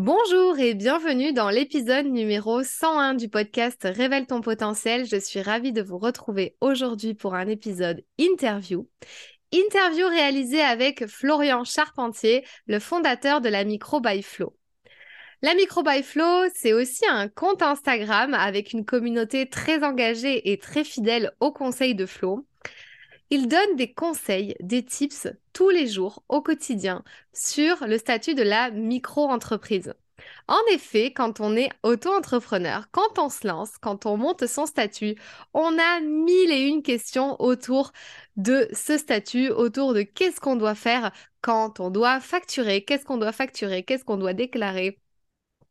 Bonjour et bienvenue dans l'épisode numéro 101 du podcast Révèle ton potentiel. Je suis ravie de vous retrouver aujourd'hui pour un épisode interview. Interview réalisée avec Florian Charpentier, le fondateur de la Micro by Flow. La Micro by Flow, c'est aussi un compte Instagram avec une communauté très engagée et très fidèle au conseil de Flow. Il donne des conseils, des tips tous les jours au quotidien sur le statut de la micro-entreprise. En effet, quand on est auto-entrepreneur, quand on se lance, quand on monte son statut, on a mille et une questions autour de ce statut, autour de qu'est-ce qu'on doit faire quand on doit facturer, qu'est-ce qu'on doit facturer, qu'est-ce qu'on doit déclarer,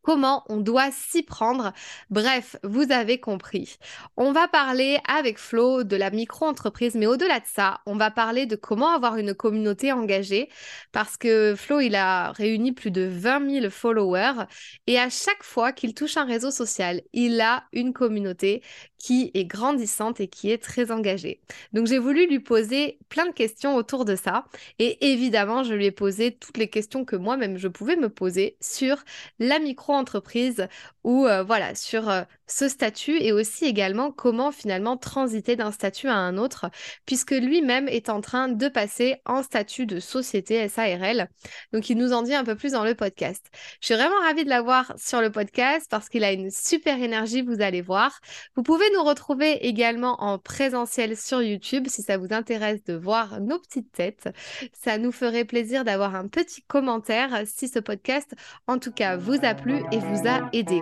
comment on doit s'y prendre. Bref, vous avez compris. On va parler avec Flo de la micro-entreprise, mais au-delà de ça, on va parler de comment avoir une communauté engagée parce que Flo, il a réuni plus de 20 000 followers et à chaque fois qu'il touche un réseau social, il a une communauté qui est grandissante et qui est très engagée. Donc j'ai voulu lui poser plein de questions autour de ça et évidemment, je lui ai posé toutes les questions que moi-même je pouvais me poser sur la micro entreprise ou euh, voilà sur euh, ce statut et aussi également comment finalement transiter d'un statut à un autre puisque lui-même est en train de passer en statut de société SARL. Donc il nous en dit un peu plus dans le podcast. Je suis vraiment ravie de l'avoir sur le podcast parce qu'il a une super énergie, vous allez voir. Vous pouvez nous retrouver également en présentiel sur YouTube si ça vous intéresse de voir nos petites têtes. Ça nous ferait plaisir d'avoir un petit commentaire si ce podcast en tout cas vous a plu et vous a aidé.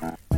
Bye.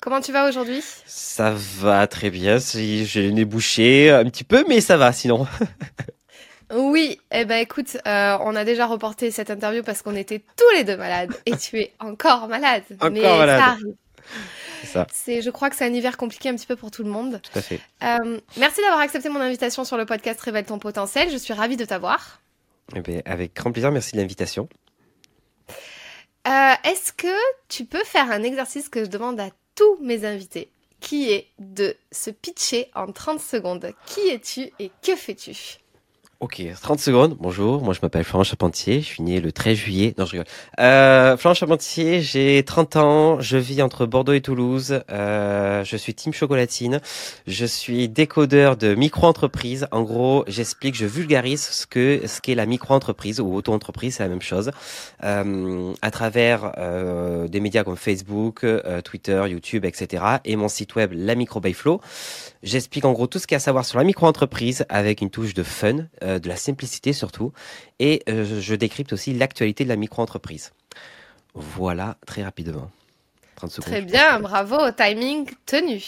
Comment tu vas aujourd'hui? Ça va très bien, j'ai le nez bouché un petit peu, mais ça va sinon. oui, eh ben écoute, euh, on a déjà reporté cette interview parce qu'on était tous les deux malades et tu es encore malade. Encore mais malade. ça arrive. C'est, je crois que c'est un hiver compliqué un petit peu pour tout le monde. Tout à fait. Euh, merci d'avoir accepté mon invitation sur le podcast Révèle ton potentiel. Je suis ravie de t'avoir. Eh ben, avec grand plaisir, merci de l'invitation. Euh, est-ce que tu peux faire un exercice que je demande à tous mes invités, qui est de se pitcher en 30 secondes? Qui es-tu et que fais-tu? Ok, 30 secondes. Bonjour, moi je m'appelle Florent Charpentier, je suis né le 13 juillet. Non, je rigole. Euh, Florent Charpentier, j'ai 30 ans, je vis entre Bordeaux et Toulouse. Euh, je suis team chocolatine. Je suis décodeur de micro-entreprise. En gros, j'explique, je vulgarise ce que ce qu'est la micro-entreprise ou auto-entreprise, c'est la même chose. Euh, à travers euh, des médias comme Facebook, euh, Twitter, YouTube, etc. Et mon site web, la Micro by Flow. J'explique en gros tout ce qu'il y a à savoir sur la micro-entreprise avec une touche de fun, euh, de la simplicité surtout, et euh, je décrypte aussi l'actualité de la micro-entreprise. Voilà, très rapidement. 30 secondes. Très bien, bravo, timing tenu.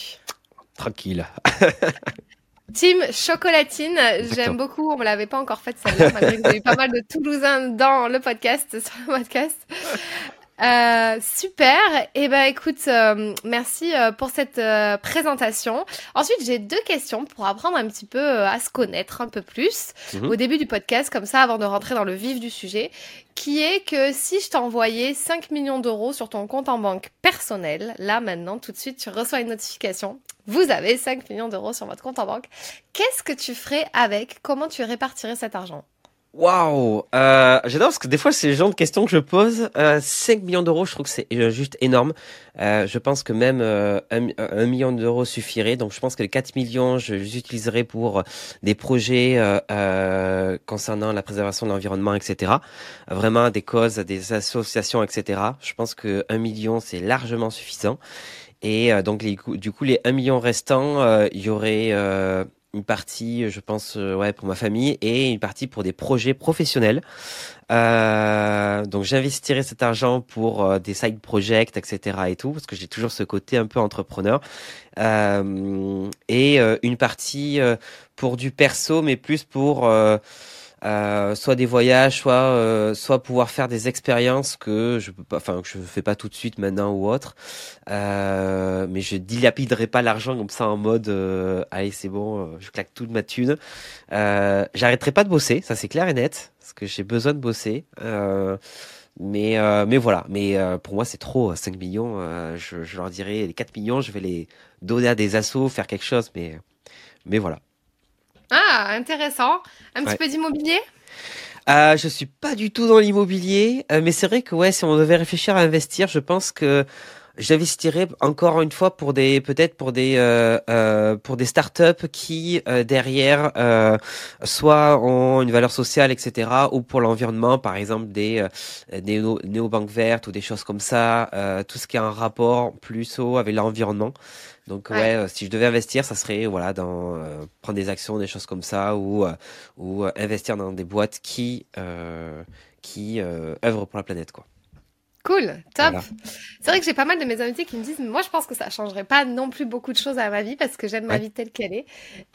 Tranquille. Team Chocolatine, j'aime beaucoup. On me l'avait pas encore faite celle-là, malgré que vous avez pas mal de Toulousains dans le podcast, sur le podcast. Euh, super. Et eh ben écoute, euh, merci euh, pour cette présentation. Ensuite, j'ai deux questions pour apprendre un petit peu à se connaître un peu plus mhm. au début du podcast, comme ça, avant de rentrer dans le vif du sujet, qui est que si je t'envoyais 5 millions d'euros sur ton compte en banque personnel, là maintenant, tout de suite, tu reçois une notification. Vous avez 5 millions d'euros sur votre compte en banque. Qu'est-ce que tu ferais avec? Comment tu répartirais cet argent? Waouh euh, J'adore parce que des fois, c'est le genre de questions que je pose. Euh, 5 millions d'euros, je trouve que c'est euh, juste énorme. Euh, je pense que même euh, un, million d'euros suffirait. Donc, je pense que les 4 millions, je les utiliserai pour des projets euh, concernant la préservation de l'environnement, etc. Vraiment des causes, des associations, etc. Je pense que un million, c'est largement suffisant. Et donc, du coup, les 1 million restants, il y aurait une partie, je pense, ouais, pour ma famille et une partie pour des projets professionnels. Euh, donc j'investirai cet argent pour euh, des side projects, etc. et tout, parce que j'ai toujours ce côté un peu entrepreneur. Euh, et une partie pour du perso, mais plus pour soit des voyages, soit soit pouvoir faire des expériences que je peux pas, enfin que je fais pas tout de suite maintenant ou autre. mais je dilapiderai pas l'argent comme ça en mode allez c'est bon, je claque toute ma thune. J'arrêterai pas de bosser, ça c'est clair et net parce que j'ai besoin de bosser. Euh, mais, euh, mais voilà, mais euh, pour moi c'est trop, 5 millions, je, je, leur dirais les 4 millions, je vais les donner à des assos, faire quelque chose, mais, mais voilà. Ah, intéressant. Un petit peu d'immobilier? Euh, je suis pas du tout dans l'immobilier, mais c'est vrai que ouais, si on devait réfléchir à investir, je pense que j'investirais encore une fois pour des peut-être pour des euh, euh, pour des startups qui euh, derrière euh, soit ont une valeur sociale etc ou pour l'environnement par exemple des néo néobanques vertes ou des choses comme ça tout ce qui a un rapport plus haut avec l'environnement. Donc ouais, si je devais investir ça serait voilà dans prendre des actions des choses comme ça ou ou investir dans des boîtes qui qui œuvrent pour la planète quoi Cool, top. C'est vrai que j'ai pas mal de mes invités qui me disent, moi je pense que ça changerait pas non plus beaucoup de choses à ma vie parce que j'aime ma vie telle qu'elle est.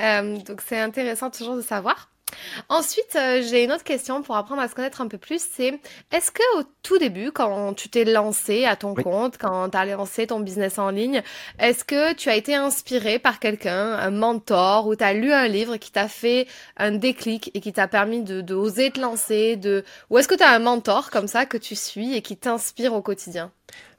Euh, donc c'est intéressant toujours de savoir. Ensuite, euh, j'ai une autre question pour apprendre à se connaître un peu plus. C'est est-ce que au tout début, quand tu t'es lancé à ton compte, quand tu as lancé ton business en ligne, est-ce que tu as été inspiré par quelqu'un, un mentor, ou tu as lu un livre qui t'a fait un déclic et qui t'a permis de, de oser te lancer, de ou est-ce que tu as un mentor comme ça que tu suis et qui t'inspire au quotidien?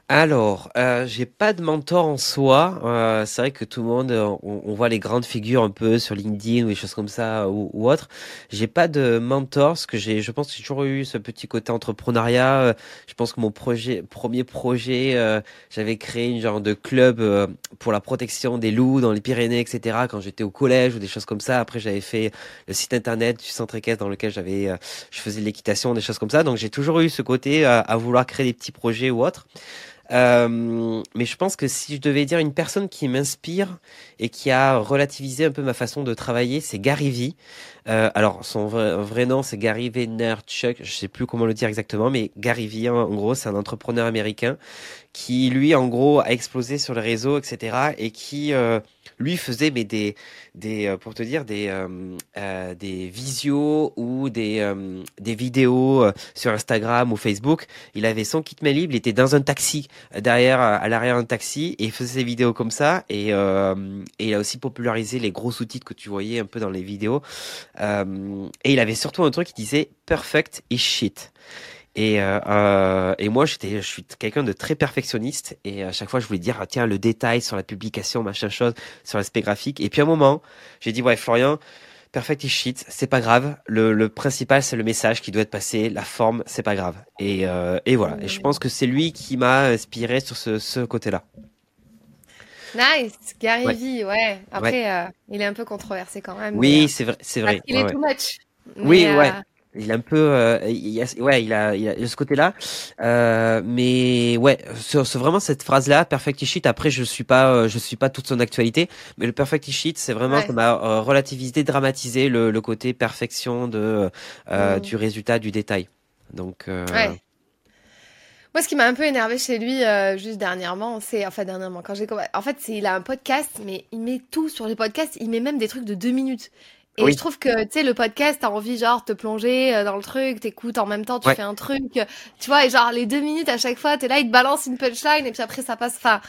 Alors, euh, j'ai pas de mentor en soi. Euh, c'est vrai que tout le monde, euh, on, voit les grandes figures un peu sur LinkedIn ou des choses comme ça ou, ou autre. J'ai pas de mentor parce que j'ai, je pense que j'ai toujours eu ce petit côté entrepreneuriat. Euh, je pense que mon projet, premier projet, euh, j'avais créé une genre de club pour la protection des loups dans les Pyrénées, etc. Quand j'étais au collège ou des choses comme ça. Après, j'avais fait le site internet du centre équestre dans lequel j'avais, je faisais de l'équitation, des choses comme ça. Donc j'ai toujours eu ce côté à vouloir créer des petits projets ou autres. Euh, mais je pense que si je devais dire une personne qui m'inspire et qui a relativisé un peu ma façon de travailler, c'est Gary Vee. Euh, alors, son vrai, nom, c'est Gary Vaynerchuk. Je sais plus comment le dire exactement, mais Gary Vee, en gros, c'est un entrepreneur américain qui, lui, en gros, a explosé sur les réseaux, etc. et qui, euh, lui, faisait mais des, des, euh, pour te dire, des, euh, euh, visios ou des, des vidéos sur Instagram ou Facebook. Il avait son kit mail libre, il était dans un taxi, derrière, à l'arrière d'un taxi, et il faisait ses vidéos comme ça. Et, et il a aussi popularisé les gros sous-titres que tu voyais un peu dans les vidéos. et il avait surtout un truc qui disait Perfect is shit. Et, euh, euh, et moi, j'étais, je suis quelqu'un de très perfectionniste et à chaque fois, je voulais dire, ah, tiens, le détail sur la publication, machin chose, sur l'aspect graphique. Et puis à un moment, j'ai dit, ouais, Florian, perfect is shit, c'est pas grave. Le, le principal, c'est le message qui doit être passé, la forme, c'est pas grave. Et, euh, et voilà. Et je pense que c'est lui qui m'a inspiré sur ce, ce côté-là. Nice, Gary ouais. Vee, ouais. Après, euh, il est un peu controversé quand même. Oui, c'est vrai, c'est vrai. Il est too much. oui, ouais. Il a un peu, euh, il a, ouais, il a, il a ce côté-là. Euh, mais ouais, vraiment cette phrase-là, perfect shit. Après, je suis pas, euh, je suis pas toute son actualité, mais le perfect shit, c'est vraiment ouais. ça m'a euh, relativisé, dramatisé le, le, côté perfection de mmh. du résultat, du détail. Donc. Ouais. Moi, ce qui m'a un peu énervé chez lui, euh, juste dernièrement, c'est, enfin dernièrement, quand j'ai, en fait, c'est, il a un podcast, mais il met tout sur les podcasts. Il met même des trucs de deux minutes. Et oui. je trouve que, tu sais, le podcast, t'as envie, genre, te plonger euh, dans le truc, t'écoutes en même temps, tu ouais. fais un truc, tu vois, et genre, les deux minutes à chaque fois, t'es là, il te balance une punchline, et puis après, ça passe, enfin,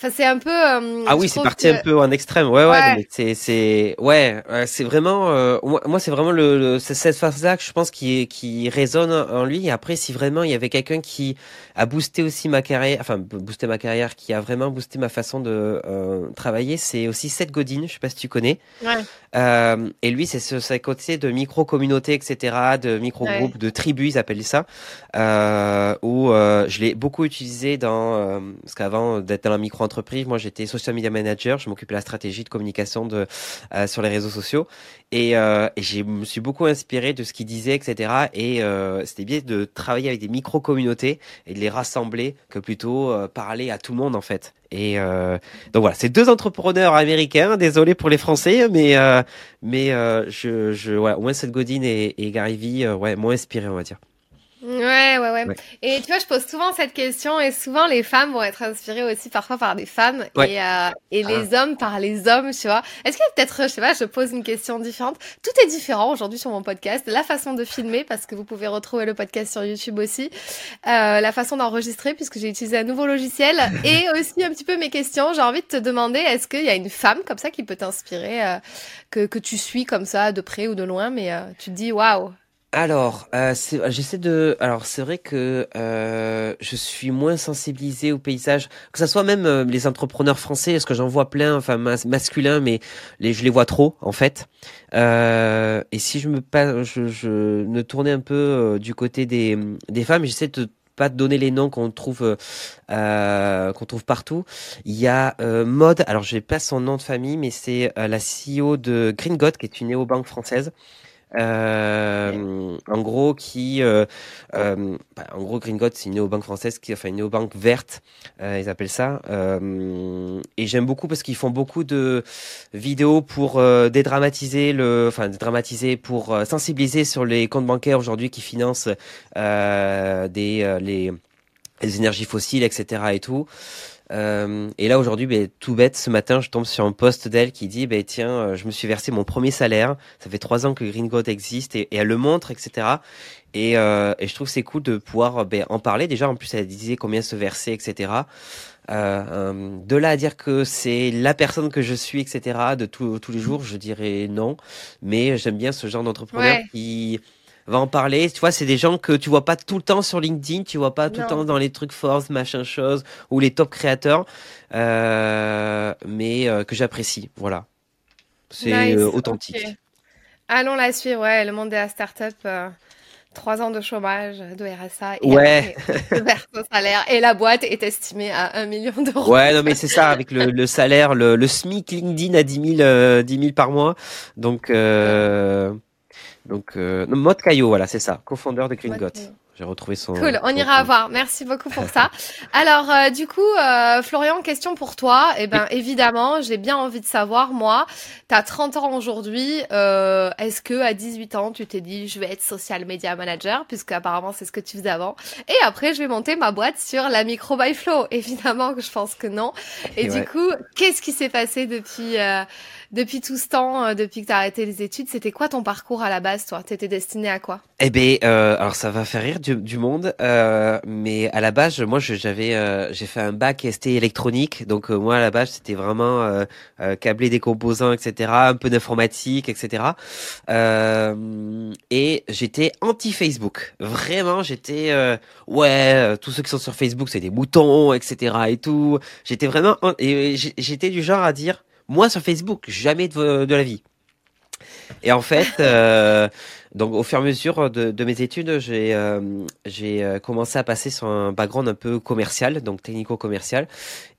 Enfin, c'est un peu. Euh, ah oui, c'est parti que... un peu en extrême. Ouais, ouais. ouais. C'est, c'est, ouais, c'est vraiment. Euh, moi, c'est vraiment le, le cette phase-là que je pense qui, qui résonne en lui. Et après, si vraiment il y avait quelqu'un qui a boosté aussi ma carrière, enfin boosté ma carrière, qui a vraiment boosté ma façon de euh, travailler, c'est aussi Seth Godin. Je sais pas si tu connais. Ouais. Et lui, c'est ce, ce côté de micro communauté, etc., de micro groupe, ouais. de tribu, ils appellent ça. Où je l'ai beaucoup utilisé dans parce qu'avant d'être dans la micro entreprise, moi j'étais social media manager, je m'occupais de la stratégie de communication de, sur les réseaux sociaux. Et, et je me suis beaucoup inspiré de ce qu'il disait, etc. Et c'était bien de travailler avec des micro-communautés et de les rassembler que plutôt parler à tout le monde en fait. Et euh, donc voilà, c'est deux entrepreneurs américains. Désolé pour les Français, mais euh, mais euh, je ouais, Winston Godin et, et Gary Vee, ouais, m'ont inspiré, on va dire. Ouais, ouais, ouais, Et tu vois, je pose souvent cette question et souvent les femmes vont être inspirées aussi parfois par des femmes et, euh, et les ah. hommes par les hommes, tu vois. Est-ce qu'il y a peut-être, je sais pas, je pose une question différente. Tout est différent aujourd'hui sur mon podcast. La façon de filmer, parce que vous pouvez retrouver le podcast sur YouTube aussi. Euh, la façon d'enregistrer, puisque j'ai utilisé un nouveau logiciel. et aussi un petit peu mes questions. J'ai envie de te demander, est-ce qu'il y a une femme comme ça qui peut t'inspirer, euh, que, que tu suis comme ça, de près ou de loin, mais tu te dis, waouh, alors, euh, j'essaie de. Alors, c'est vrai que euh, je suis moins sensibilisé au paysage, que ce soit même euh, les entrepreneurs français, parce que j'en vois plein, enfin masculins, mais je les vois trop en fait. Euh, et si je me je, tournais un peu euh, du côté des, des femmes, j'essaie de pas donner les noms qu'on trouve qu'on trouve partout. Il y a Mode, alors je n'ai pas son nom de famille, mais c'est la CEO de Green God, qui est une néobanque française. Euh, en gros, qui, euh, euh, bah, en gros, Gringot, c'est une néobanque française, qui, enfin une néobanque verte, euh, ils appellent ça. Euh, et j'aime beaucoup parce qu'ils font beaucoup de vidéos pour euh, dédramatiser le, enfin dédramatiser pour sensibiliser sur les comptes bancaires aujourd'hui qui financent des les, les énergies fossiles, etc. et tout. Euh, et là aujourd'hui, ben, tout bête, ce matin, je tombe sur un post d'elle qui dit, ben tiens, euh, je me suis versé mon premier salaire. Ça fait trois ans que Green God existe et, elle le montre, etc. Et, euh, et je trouve c'est cool de pouvoir ben, en parler. Déjà, en plus, elle disait combien se verser, etc. Euh, de là à dire que c'est la personne que je suis, etc. De tous les jours, je dirais non. Mais j'aime bien ce genre d'entrepreneur qui va en parler. Tu vois, c'est des gens que tu vois pas tout le temps sur LinkedIn, tu vois pas tout le temps dans les trucs force, machin chose, ou les top créateurs, euh, mais euh, que j'apprécie. Voilà. C'est euh, authentique. Allons la suivre, ouais, le monde de la start-up. Trois ans de chômage, de RSA et ouais. son salaire. Et la boîte est estimée à un million d'euros. Ouais, non, mais c'est ça, avec le, le salaire, le, le, SMIC LinkedIn à 10 000, 10 000 par mois. Donc, euh, donc, euh, Mode Caillot, voilà, c'est ça, cofondeur de Gringot. J'ai retrouvé son. Cool, on ira voir. Merci beaucoup pour ça. Alors, euh, du coup, euh, Florian, question pour toi. Eh ben, évidemment, j'ai bien envie de savoir, moi, tu as 30 ans aujourd'hui. Euh, Est-ce que à 18 ans, tu t'es dit, je vais être social media manager, puisque apparemment c'est ce que tu faisais avant. Et après, je vais monter ma boîte sur la micro by flow. Évidemment que je pense que non. Et, du coup, qu'est-ce qui s'est passé depuis euh, depuis tout ce temps, euh, depuis que tu as arrêté les études, c'était quoi ton parcours à la base, toi? Tu étais destiné à quoi? Eh ben, euh, alors ça va faire rire du, du monde, euh, mais à la base, moi, j'avais, euh, j'ai fait un bac ST électronique, donc euh, moi à la base, c'était vraiment euh, câbler des composants, etc., un peu d'informatique, etc. et j'étais anti Facebook, vraiment, j'étais, ouais, tous ceux qui sont sur Facebook, c'est des boutons, etc. et tout. J'étais vraiment, j'étais du genre à dire moi, sur Facebook, jamais de, de la vie. Et en fait, euh, donc au fur et à mesure de, de mes études, j'ai euh, j'ai euh, commencé à passer sur un background un peu commercial, donc technico-commercial.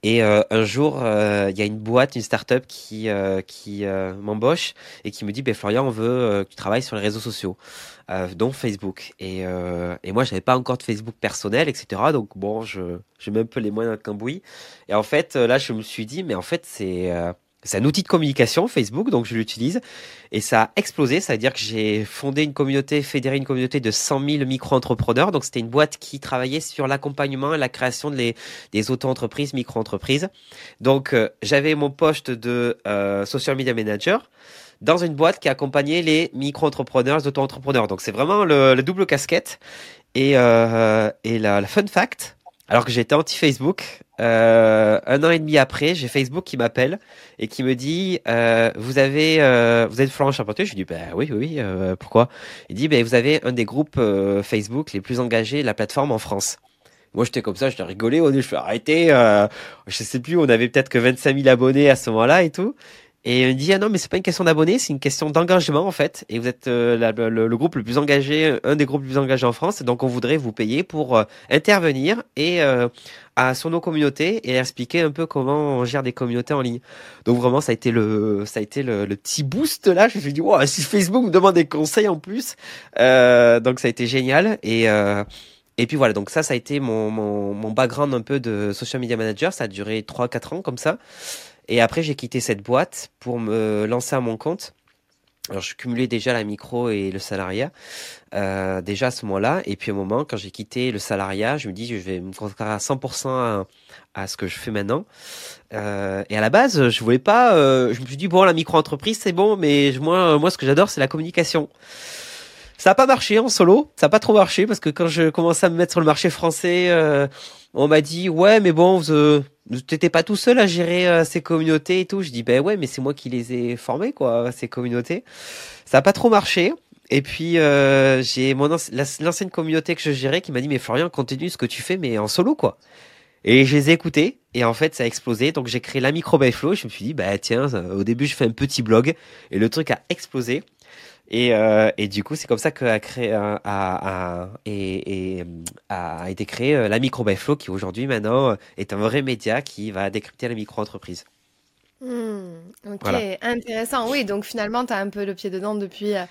Et euh, un jour, euh, il y a une boîte, une start-up qui qui m'embauche et qui me dit, ben Florian, on veut que tu travailles sur les réseaux sociaux, dont Facebook. Et et moi, j'avais pas encore de Facebook personnel, etc. Donc bon, je j'ai même un peu les moyens de cambouis. Et en fait, là, je me suis dit, mais en fait, c'est c'est un outil de communication, Facebook, donc je l'utilise. Et ça a explosé, ça veut dire que j'ai fondé une communauté, fédéré une communauté de 100 000 micro-entrepreneurs. Donc c'était une boîte qui travaillait sur l'accompagnement et la création de des auto-entreprises, micro-entreprises. Donc euh, j'avais mon poste de euh, social media manager dans une boîte qui accompagnait les micro-entrepreneurs, les auto-entrepreneurs. Donc c'est vraiment le, double casquette. Et, euh, et la, la fun fact, alors que j'étais anti-Facebook, euh, un an et demi après, j'ai Facebook qui m'appelle et qui me dit euh, Vous avez, euh, vous êtes Florent Charpentier? Je lui dis bah, Oui, oui, euh, pourquoi? Il dit bah, Vous avez un des groupes euh, Facebook les plus engagés de la plateforme en France. Moi, j'étais comme ça, j'étais rigolé. Je fais arrêter. je sais plus, on avait peut-être que 25 000 abonnés à ce moment-là et tout. Et il dit ah non mais c'est pas une question d'abonnés, c'est une question d'engagement en fait. Et vous êtes euh, le, groupe le plus engagé, un des groupes les plus engagés en France. Donc on voudrait vous payer pour euh, intervenir et euh, à, sur nos communautés et expliquer un peu comment on gère des communautés en ligne. Donc vraiment ça a été le ça a été le, petit boost là. Je me suis dit wow, si Facebook me demande des conseils en plus, donc ça a été génial et et puis voilà, donc ça, ça a été mon, mon, mon background un peu de social media manager. Ça a duré 3-4 ans comme ça. Et après, j'ai quitté cette boîte pour me lancer à mon compte. Alors, je cumulais déjà la micro et le salariat, euh, déjà à ce moment-là. Et puis, au moment, quand j'ai quitté le salariat, je me dis, je vais me concentrer à 100% à, ce que je fais maintenant. Euh, et à la base, je voulais pas. Euh, je me suis dit, bon, la micro-entreprise, c'est bon, mais moi, moi, ce que j'adore, c'est la communication. Ça n'a pas marché en solo, ça n'a pas trop marché parce que quand je commençais à me mettre sur le marché français, on m'a dit ouais mais bon, vous t'étais pas tout seul à gérer euh, ces communautés et tout. Je dis ben ouais mais c'est moi qui les ai formés quoi ces communautés. Ça n'a pas trop marché. Et puis euh, j'ai l'ancienne communauté que je gérais qui m'a dit mais Florian continue ce que tu fais mais en solo quoi. Et je les ai écoutés et en fait ça a explosé. Donc j'ai créé la micro flow. Je me suis dit bah tiens au début je fais un petit blog et le truc a explosé. Et, euh, du coup, c'est comme ça qu'a créé, a, a, et, et, a été créé euh, la micro qui aujourd'hui maintenant est un vrai média qui va décrypter la micro-entreprise. Hmm, ok, intéressant. Oui, donc finalement, tu as un peu le pied dedans depuis, euh,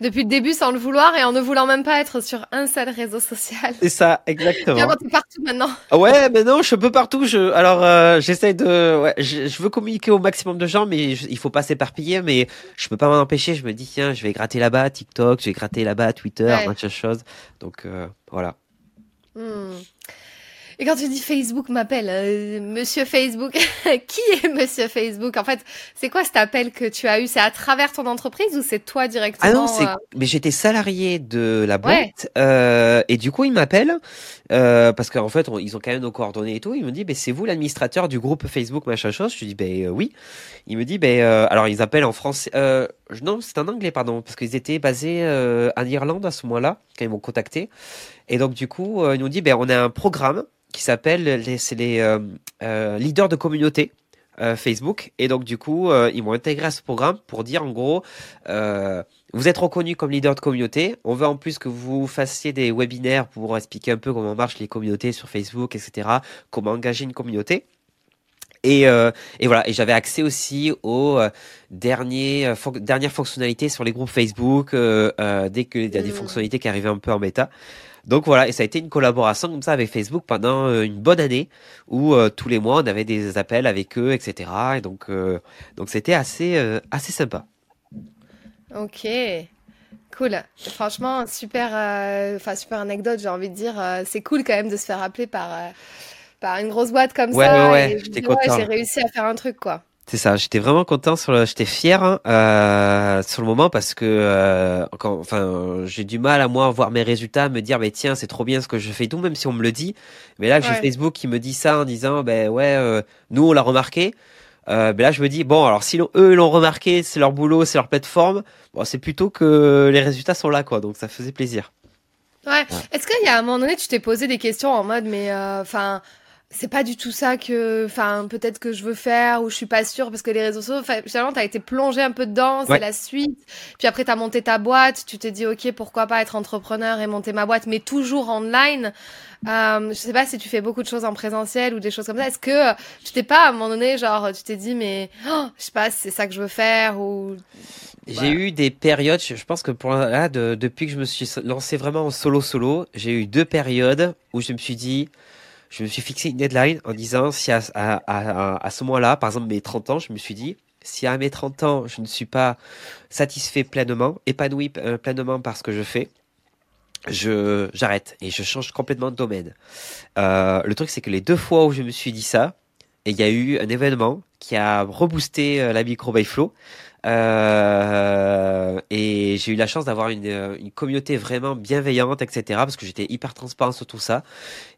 depuis le début sans le vouloir et en ne voulant même pas être sur un seul réseau social. C'est ça, exactement. tu es partout maintenant. Ouais, mais non, je peux partout. Je, alors, euh, j'essaie de, ouais, je, veux communiquer au maximum de gens, mais il faut pas s'éparpiller. Mais je peux pas m'en empêcher. Je me dis, tiens, je vais gratter là-bas TikTok, je vais gratter là-bas Twitter, ouais. plein de choses. Donc, euh, voilà. Hmm. Et quand tu dis Facebook m'appelle, euh, Monsieur Facebook, qui est Monsieur Facebook? En fait, c'est quoi cet appel que tu as eu? C'est à travers ton entreprise ou c'est toi directement Ah non, c'est. Euh? Mais j'étais salarié de la boîte euh, et du coup il m'appelle euh, parce qu'en fait ils ont quand même nos coordonnées et tout. Il me dit, ben c'est vous l'administrateur du groupe Facebook machin chose. Je lui dis, ben oui. Il me dit, ben alors ils appellent en français. Non, c'est en anglais pardon, parce qu'ils étaient basés en Irlande à ce moment-là quand ils m'ont contacté. Et donc du coup ils nous dit, ben on a un programme qui s'appelle les, les euh, euh, leaders de communauté. Euh, Facebook et donc du coup ils m'ont intégré à ce programme pour dire en gros vous êtes reconnu comme leader de communauté on veut en plus que vous fassiez des webinaires pour expliquer un peu comment marchent les communautés sur Facebook etc comment engager une communauté et, et voilà et j'avais accès aussi aux derniers dernières fonctionnalités sur les groupes Facebook dès qu'il y a des mmh. fonctionnalités qui arrivaient un peu en bêta donc voilà, et ça a été une collaboration comme ça avec Facebook pendant euh, une bonne année où euh, tous les mois on avait des appels avec eux, etc. Et donc euh, donc c'était assez assez sympa. Ok, cool. Franchement, super, enfin super anecdote. J'ai envie de dire, c'est cool quand même de se faire appeler par par une grosse boîte comme ça. Ouais, ouais, j'étais content. J'ai réussi à faire un truc quoi. C'est ça, j'étais vraiment content sur le, j'étais fier hein, euh, sur le moment parce que euh, quand, enfin, j'ai du mal à moi voir mes résultats, me dire mais tiens c'est trop bien ce que je fais tout, même si on me le dit. Mais là j'ai Facebook qui me dit ça en disant ben ouais euh, nous on l'a remarqué. Ben là je me dis bon alors si eux l'ont remarqué, c'est leur boulot, c'est leur plateforme. Bon c'est plutôt que les résultats sont là quoi, donc ça faisait plaisir. Ouais. Est-ce qu'il y a un moment donné tu t'es posé des questions en mode mais enfin c'est pas du tout ça que, enfin, peut-être que je veux faire ou je suis pas sûre parce que les réseaux sociaux, finalement, t'as été plongé un peu dedans, c'est la suite. Puis après, t'as monté ta boîte, tu t'es dit, ok, pourquoi pas être entrepreneur et monter ma boîte, mais toujours online. Euh, je sais pas si tu fais beaucoup de choses en présentiel ou des choses comme ça. Est-ce que tu t'es pas à un moment donné, genre, tu t'es dit, mais oh, je sais pas, c'est ça que je veux faire ou. J'ai eu des périodes, je pense que pour là, de, depuis que je me suis lancé vraiment en solo solo, j'ai eu deux périodes où je me suis dit, je me suis fixé une deadline en disant si à, à, ce moment-là, par exemple mes 30 ans, je me suis dit si à mes 30 ans je ne suis pas satisfait pleinement, épanoui euh, pleinement par ce que je fais, je j'arrête et je change complètement de domaine. Euh, le truc c'est que les deux fois où je me suis dit ça, il y a eu un événement qui a reboosté euh, la micro by flow. Euh, et j'ai eu la chance d'avoir une, une, communauté vraiment bienveillante, etc. Parce que j'étais hyper transparent sur tout ça.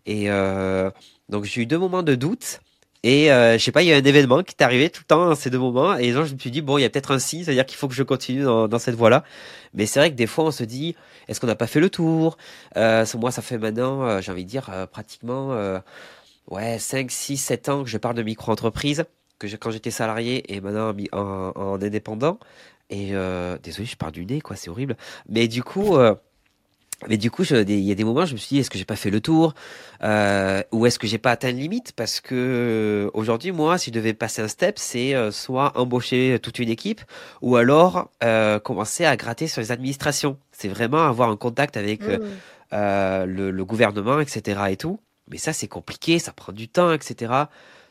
Et euh, donc j'ai eu deux moments de doute. Et euh, je sais pas, il y a un événement qui est arrivé tout le temps dans ces deux moments. Et donc je me suis dit, bon, il y a peut-être un signe, c'est-à-dire qu'il faut que je continue dans, dans cette voie-là. Mais c'est vrai que des fois, on se dit, est-ce qu'on n'a pas fait le tour? Euh, Moi, ça fait maintenant, euh, j'ai envie de dire, pratiquement ouais, 5, 6, 7 ans que je parle de micro-entreprise que quand j'étais salarié et maintenant en, en indépendant. Et euh, désolé, je pars du nez, quoi, c'est horrible. Mais du coup, euh, mais du coup, il y a des moments, je me suis dit, est-ce que j'ai pas fait le tour, euh, ou est-ce que j'ai pas atteint une limite? Parce que aujourd'hui, moi, si je devais passer un step, c'est euh, soit embaucher toute une équipe, ou alors euh, commencer à gratter sur les administrations. C'est vraiment avoir un contact avec mmh. le, le, gouvernement, etc. et tout. Mais ça, c'est compliqué, ça prend du temps, etc.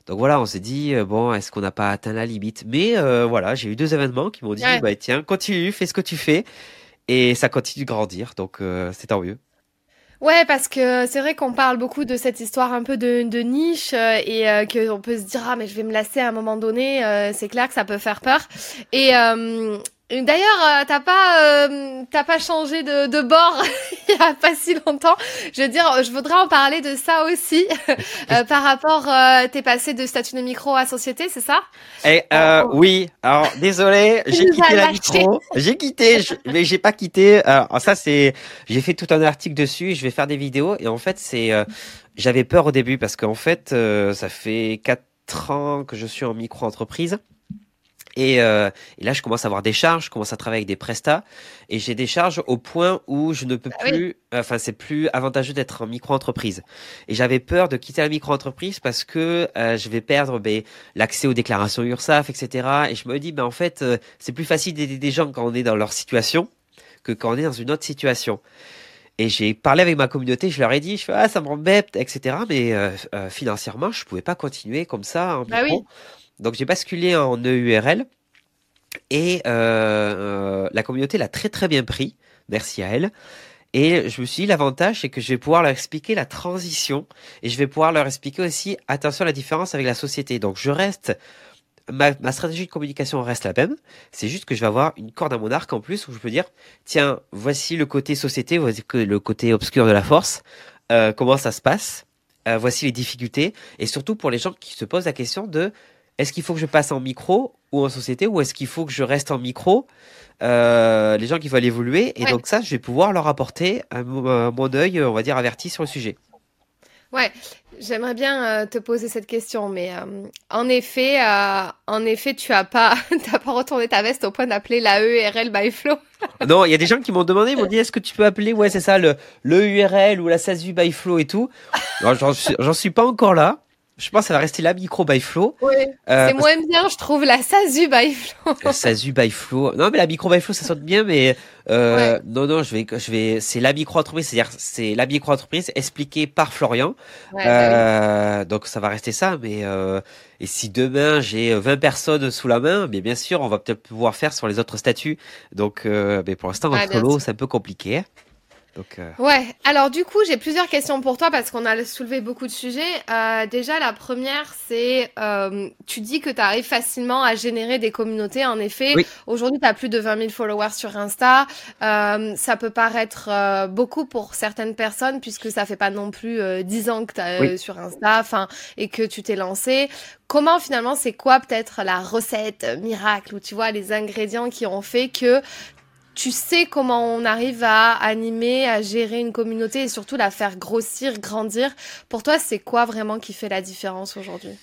Donc voilà, on s'est dit bon, est-ce qu'on n'a pas atteint la limite? Mais voilà, j'ai eu deux événements qui m'ont dit, bah tiens, continue, fais ce que tu fais et ça continue de grandir, donc euh, c'est tant mieux. Ouais, parce que c'est vrai qu'on parle beaucoup de cette histoire un peu de, de niche euh, et euh, qu'on peut se dire ah mais je vais me lasser à un moment donné. c'est clair que ça peut faire peur. Et D'ailleurs, euh, t'as pas, euh, t'as pas changé de, de bord il y a pas si longtemps. Je veux dire, je voudrais en parler de ça aussi euh, par rapport. t'es passé de statut de micro à société, c'est ça? Eh oui. Alors désolé, j'ai quitté la micro. J'ai quitté, mais j'ai pas quitté. Alors ça c'est, j'ai fait tout un article dessus. Je vais faire des vidéos et en fait c'est, j'avais peur au début parce qu'en fait ça fait quatre ans que je suis en micro entreprise. Et, euh, et, là, je commence à avoir des charges, je commence à travailler avec des prestats, et j'ai des charges au point où je ne peux ah plus, enfin, c'est plus avantageux d'être en micro-entreprise. Et j'avais peur de quitter la micro-entreprise parce que euh, je vais perdre ben, l'accès aux déclarations URSAF, etc. Et je me dis, ben en fait, euh, c'est plus facile d'aider des gens quand on est dans leur situation que quand on est dans une autre situation. Et j'ai parlé avec ma communauté, je leur ai dit, je fais, ah, ça m'embête, etc. Mais euh, financièrement, je pouvais pas continuer comme ça en bah micro. Oui. Donc j'ai basculé en EURL et euh, euh, la communauté l'a très très bien pris. Merci à elle. Et je me suis dit, l'avantage, c'est que je vais pouvoir leur expliquer la transition et je vais pouvoir leur expliquer aussi, attention à la différence avec la société. Donc, je reste, ma, stratégie de communication reste la même. C'est juste que je vais avoir une corde à mon arc en plus où je peux dire, tiens, voici le côté société, voici le côté obscur de la force, euh, comment ça se passe, voici les difficultés et surtout pour les gens qui se posent la question de, est-ce qu'il faut que je passe en micro ou en société ou est-ce qu'il faut que je reste en micro euh, Les gens qui veulent évoluer. Et donc ça, je vais pouvoir leur apporter un, mon œil, on va dire, averti sur le sujet. Ouais, j'aimerais bien euh, te poser cette question, mais euh, en effet, en effet, tu as pas, t'as pas retourné ta veste au point d'appeler la EURL by Flow. non, il y a des gens qui m'ont demandé, ils m'ont dit, est-ce que tu peux appeler, ouais, c'est ça, le, le URL ou la SASU by Flow et tout. J'en suis pas encore là. Je pense que ça va rester la micro by flow. Oui. Euh, c'est moins bien, je trouve, la Sazu by flow. La Sazu by flow. Non, mais la micro by flow, ça sonne bien, mais euh, non, non, je vais, je vais, c'est la micro entreprise, c'est-à-dire c'est la micro entreprise expliquée par Florian. Ouais, bah euh, Donc ça va rester ça, mais euh, et si demain j'ai 20 personnes sous la main, mais bien sûr, on va peut-être pouvoir faire sur les autres statuts. Donc, euh, mais pour l'instant, entre l'eau, c'est un peu compliqué. Hein. Euh, ouais, alors du coup, j'ai plusieurs questions pour toi parce qu'on a soulevé beaucoup de sujets. Euh, déjà, la première, c'est euh, tu dis que tu arrives facilement à générer des communautés. En effet, aujourd'hui, tu as plus de 20 000 followers sur Insta. ça peut paraître beaucoup pour certaines personnes puisque ça fait pas non plus 10 ans que tu es sur Insta enfin, et que tu t'es lancé. Comment finalement, c'est quoi peut-être la recette miracle ou tu vois les ingrédients qui ont fait que tu sais comment on arrive à animer, à gérer une communauté et surtout la faire grossir, grandir. Pour toi, c'est quoi vraiment qui fait la différence aujourd'hui?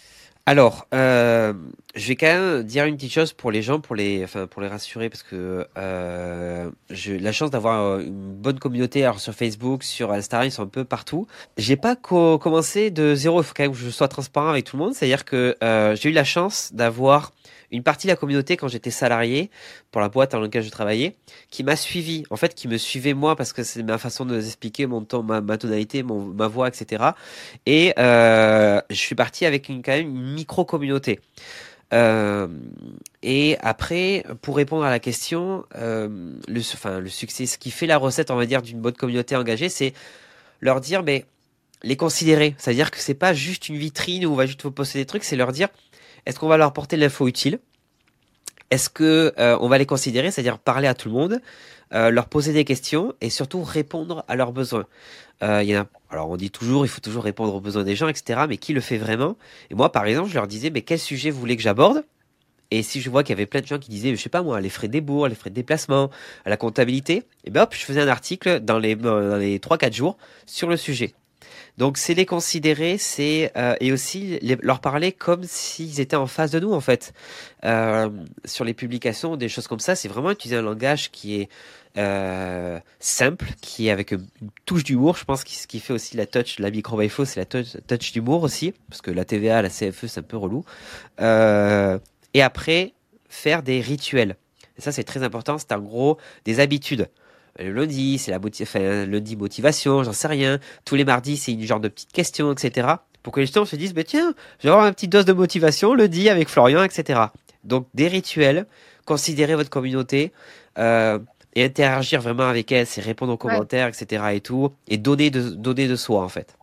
Alors, euh, je vais quand même dire une petite chose pour les gens, pour les, enfin, pour les rassurer, parce que euh, j'ai la chance d'avoir euh, une bonne communauté alors sur Facebook, sur Instagram, ils sont un peu partout. J'ai pas commencé de zéro. Il faut quand même que je sois transparent avec tout le monde. C'est-à-dire que euh, j'ai eu la chance d'avoir une partie de la communauté quand j'étais salarié pour la boîte dans laquelle je travaillais, qui m'a suivi, en fait, qui me suivait moi parce que c'est ma façon de vous expliquer mon ton, ma, tonalité, ma voix, etc. Et euh, je suis parti avec une quand même une micro communauté. Euh, et après, pour répondre à la question, euh, le, enfin, le succès, ce qui fait la recette, on va dire, d'une bonne communauté engagée, c'est leur dire, mais les considérer. C'est-à-dire que c'est pas juste une vitrine où on va juste vous poster des trucs, c'est leur dire, est-ce qu'on va leur apporter l'info utile? Est-ce que euh, on va les considérer, c'est-à-dire parler à tout le monde, euh, leur poser des questions et surtout répondre à leurs besoins? Euh, y alors on dit toujours, il faut toujours répondre aux besoins des gens, etc. Mais qui le fait vraiment? Et moi, par exemple, je leur disais, mais quel sujet vous voulez que j'aborde? Et si je vois qu'il y avait plein de gens qui disaient, je sais pas moi, les frais des bourgs, les frais de déplacement, la comptabilité, et ben hop, je faisais un article dans les, dans les 3-4 jours sur le sujet. Donc c'est les considérer, c'est euh, et aussi leur parler comme s'ils étaient en face de nous en fait. Euh, sur les publications, des choses comme ça, c'est vraiment utiliser un langage qui est euh, simple, qui est avec une touche d'humour. Je pense que ce qui fait aussi la touch, la micro by c'est la touch, touch d'humour aussi, parce que la TVA, la CFE, c'est un peu relou. Et après, faire des rituels. Et ça, c'est très important. C'est en gros des habitudes. Le lundi, c'est la enfin, lundi motivation, j'en sais rien. Tous les mardis, c'est une genre de petite question, etc. Pour que les gens se disent, bah, tiens, je vais avoir une petite dose de motivation lundi avec Florian, etc. Donc, des rituels, considérer votre communauté, euh, et interagir vraiment avec elle, c'est répondre aux commentaires, etc. et tout, et donner de, donner de soi, en fait.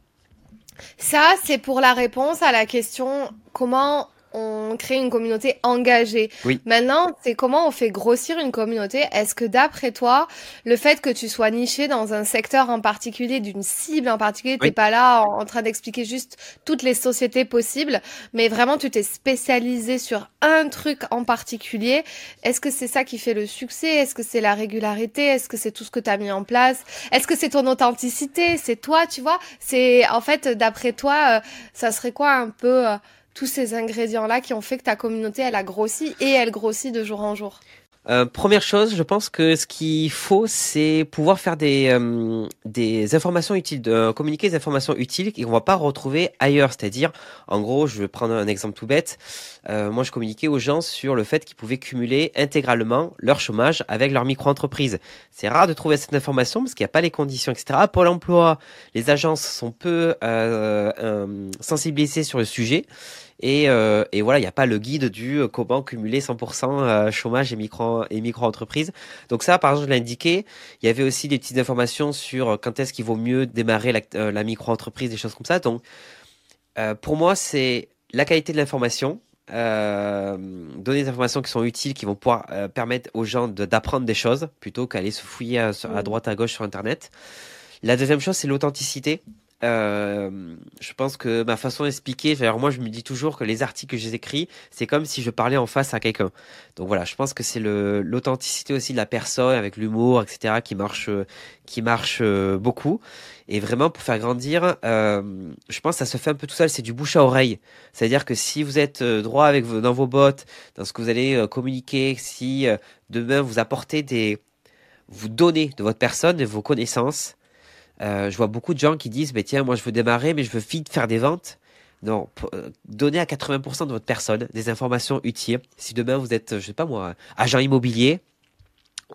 Ça, c'est pour la réponse à la question comment on crée une communauté engagée. Oui. Maintenant, c'est comment on fait grossir une communauté? Est-ce que d'après toi, le fait que tu sois niché dans un secteur en particulier, d'une cible en particulier, t'es Oui. pas là en, en train d'expliquer juste toutes les sociétés possibles, mais vraiment tu t'es spécialisé sur un truc en particulier. Est-ce que c'est ça qui fait le succès? Est-ce que c'est la régularité? Est-ce que c'est tout ce que tu as mis en place? Est-ce que c'est ton authenticité? C'est toi, tu vois? C'est en fait, d'après toi, euh, ça serait quoi un peu euh, tous ces ingrédients-là qui ont fait que ta communauté, elle a grossi et elle grossit de jour en jour Euh, première chose, je pense que ce qu'il faut, c'est pouvoir faire des, euh, informations utiles, de, communiquer des informations utiles qu'on va pas retrouver ailleurs. C'est-à-dire, en gros, je vais prendre un exemple tout bête. Euh, moi, je communiquais aux gens sur le fait qu'ils pouvaient cumuler intégralement leur chômage avec leur micro-entreprise. C'est rare de trouver cette information parce qu'il n'y a pas les conditions, etc. Pôle emploi, les agences sont peu euh, euh, sensibilisées sur le sujet. Et, euh, et voilà, il n'y a pas le guide du euh, comment cumuler 100% euh, chômage et micro et micro entreprise. Donc ça, par exemple, je l'ai indiqué. Il y avait aussi des petites informations sur quand est-ce qu'il vaut mieux démarrer la, la micro entreprise, des choses comme ça. Donc euh, pour moi, c'est la qualité de l'information. Euh, donner des informations qui sont utiles, qui vont pouvoir euh, permettre aux gens de- d'apprendre des choses plutôt qu'aller se fouiller à, sur- à Mm. droite à gauche sur Internet. La deuxième chose, c'est l'authenticité. Euh, je pense que ma façon d'expliquer, alors moi je me dis toujours que les articles que j'écris, c'est comme si je parlais en face à quelqu'un. Donc voilà, je pense que c'est l'authenticité aussi de la personne avec l'humour, etc. qui marche, euh, qui marche euh, beaucoup. Et vraiment pour faire grandir, je pense que ça se fait un peu tout seul. C'est du bouche à oreille. C'est-à-dire que si vous êtes droit avec dans vos bottes, dans ce que vous allez communiquer, si demain vous apportez des, vous donnez de votre personne, de vos connaissances. Euh, je vois beaucoup de gens qui disent, mais tiens, moi je veux démarrer, mais je veux vite faire des ventes. Non, euh, donnez à 80% de votre personne des informations utiles. Si demain vous êtes, je sais pas moi, agent immobilier,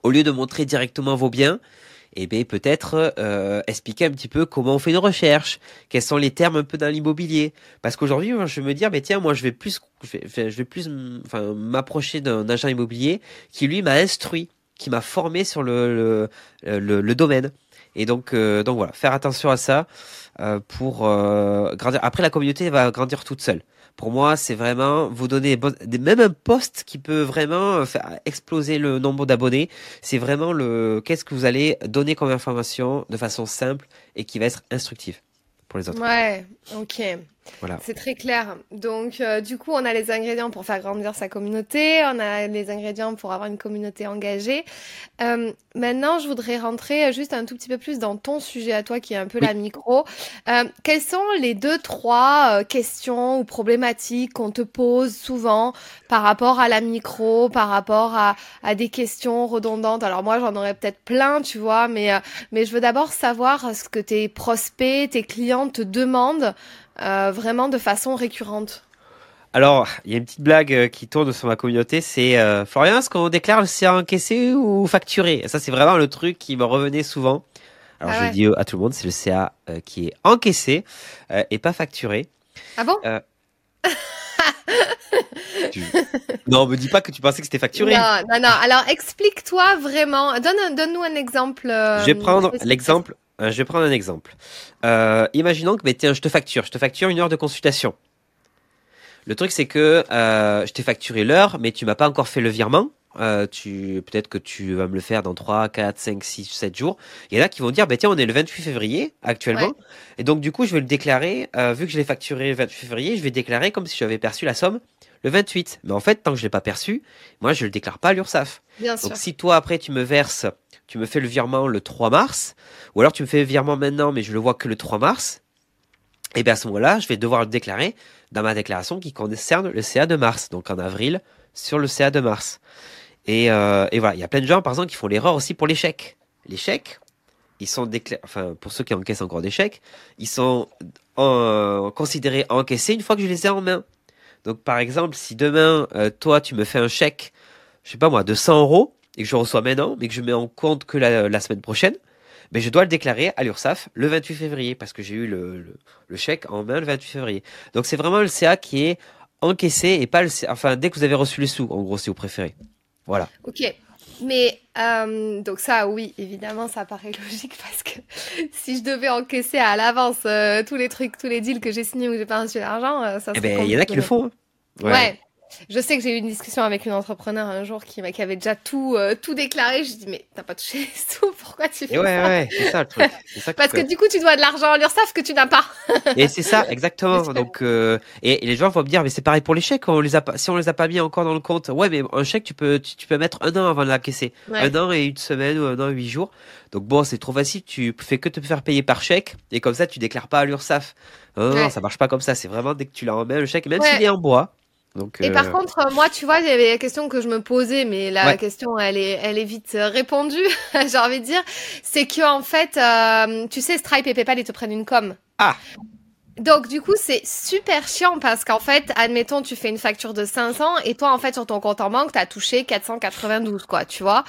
au lieu de montrer directement vos biens, eh bien peut-être euh, expliquer un petit peu comment on fait une recherche, quels sont les termes un peu dans l'immobilier? Parce qu'aujourd'hui, je vais me dire, mais tiens, moi je vais plus, je vais, je vais plus, enfin, m'approcher d'un agent immobilier qui lui m'a instruit, qui m'a formé sur le, le, le, le domaine. Et donc, euh, donc voilà, faire attention à ça euh, pour euh, grandir. Après, la communauté va grandir toute seule. Pour moi, c'est vraiment vous donner des- même un post qui peut vraiment faire exploser le nombre d'abonnés. C'est vraiment le qu'est-ce que vous allez donner comme information de façon simple et qui va être instructive pour les autres. Ouais, ok. Voilà. C'est très clair. Donc, euh, du coup, on a les ingrédients pour faire grandir sa communauté, on a les ingrédients pour avoir une communauté engagée. Euh, maintenant, je voudrais rentrer juste un tout petit peu plus dans ton sujet à toi, qui est un peu Oui. la micro. Euh, quelles sont les deux, trois euh, questions ou problématiques qu'on te pose souvent par rapport à la micro, par rapport à, à des questions redondantes? Alors moi, j'en aurais peut-être plein, tu vois, mais, euh, mais je veux d'abord savoir ce que tes prospects, tes clients te demandent euh, vraiment de façon récurrente. Alors, il y a une petite blague euh, qui tourne sur ma communauté, c'est euh, Florian, est-ce qu'on déclare le CA encaissé ou facturé? Ça, c'est vraiment le truc qui me revenait souvent. Alors, Ah je ouais. dis à tout le monde, c'est le CA euh, qui est encaissé euh, et pas facturé. Ah bon? Tu- non, me dis pas que tu pensais que c'était facturé. Non, non, non. Alors, explique-toi vraiment. Donne, donne-nous un exemple. Je vais prendre l'exemple. Euh, je vais prendre un exemple. Euh, imaginons que, mais tiens, je te facture, je te facture une heure de consultation. Le truc, c'est que euh, je t'ai facturé l'heure, mais tu m'as pas encore fait le virement. Euh, tu peut-être que tu vas me le faire dans 3, 4, 5, 6, 7 jours. Il y en a qui vont dire, bah, tiens, on est le 28 février actuellement. Ouais. Et donc, du coup, je vais le déclarer, vu que je l'ai facturé le 28 février, je vais déclarer comme si j'avais perçu la somme le 28. Mais en fait, tant que je l'ai pas perçu, moi, je le déclare pas à l'URSSAF. Sûr. Donc si toi après tu me verses, tu me fais le virement le 3 mars, ou alors tu me fais le virement maintenant mais je le vois que le 3 mars, et bien à ce moment-là, je vais devoir le déclarer dans ma déclaration qui concerne le CA de mars, donc en avril sur le CA de mars. Et, euh, et voilà, il y a plein de gens, par exemple, qui font l'erreur aussi pour les chèques. Les chèques, ils sont déclarés, enfin, pour ceux qui encaissent encore des chèques, ils sont en, considérés encaissés une fois que je les ai en main. Donc, par exemple, si demain, euh, toi, tu me fais un chèque, je sais pas moi, de 100 euros, et que je reçois maintenant, mais que je mets en compte que la, semaine prochaine, mais je dois le déclarer à l'URSSAF le 28 février, parce que j'ai eu le, le, chèque en main le 28 février. Donc, c'est vraiment le CA qui est encaissé et pas le CA, enfin, dès que vous avez reçu les sous, en gros, si vous préférez. Voilà. Ok. Mais euh, donc ça, oui, évidemment, ça paraît logique parce que si je devais encaisser à l'avance euh, tous les trucs, tous les deals que j'ai signés où j'ai pas reçu l'argent, euh, ça eh ben, il y en a qui le font. Hein. ouais. Je sais que j'ai eu une discussion avec une entrepreneur un jour qui, qui avait déjà tout, euh, tout déclaré. Je dis, mais t'as pas touché les sous, pourquoi tu fais et ouais, ça Ouais, c'est ça le truc. Ça Parce que, du coup, tu dois de l'argent à l'URSSAF que tu n'as pas. et c'est ça, exactement. Donc, euh, et, les gens vont me dire, mais c'est pareil pour les chèques, on les a pas, si on les a pas mis encore dans le compte. Ouais, mais un chèque, tu peux, tu, peux mettre un an avant de l'encaisser. Un an et une semaine ou un an et huit jours. Donc bon, c'est trop facile, tu fais que te faire payer par chèque et comme ça, tu déclares pas à l'URSSAF. Non, non, ça marche pas comme ça. C'est vraiment dès que tu l'as en main, le chèque, même s'il est en bois et par euh, contre, euh, moi, tu vois, il y avait la question que je me posais, mais la question, elle est, elle est vite euh, répondue, j'ai envie de dire. C'est que en fait, tu sais, Stripe et PayPal, ils te prennent une com. Ah. Donc du coup c'est super chiant parce qu'en fait admettons tu fais une facture de 500 et toi en fait sur ton compte en banque t'as touché 492 quoi tu vois.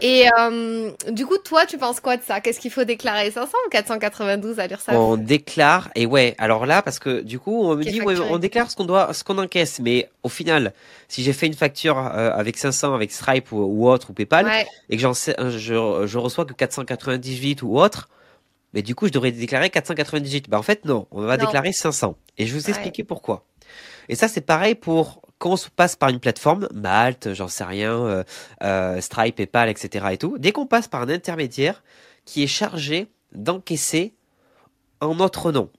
Et euh, du coup toi tu penses quoi de ça? Qu'est-ce qu'il faut déclarer 500 ou 492 à l'URSSAF? On déclare et ouais alors là parce que du coup on me dit ouais, on déclare ce qu'on doit ce qu'on encaisse mais au final si j'ai fait une facture euh, avec 500 avec Stripe ou, autre ou PayPal et que j'en je, je reçois que 498 ou autre mais du coup, je devrais déclarer 498. Bah, en fait, non. On va déclarer 500. Et je vais vous expliquer pourquoi. Et ça, c'est pareil pour quand on se passe par une plateforme, Malte, j'en sais rien, euh, euh, Stripe, PayPal, etc. et tout. Dès qu'on passe par un intermédiaire qui est chargé d'encaisser en notre nom.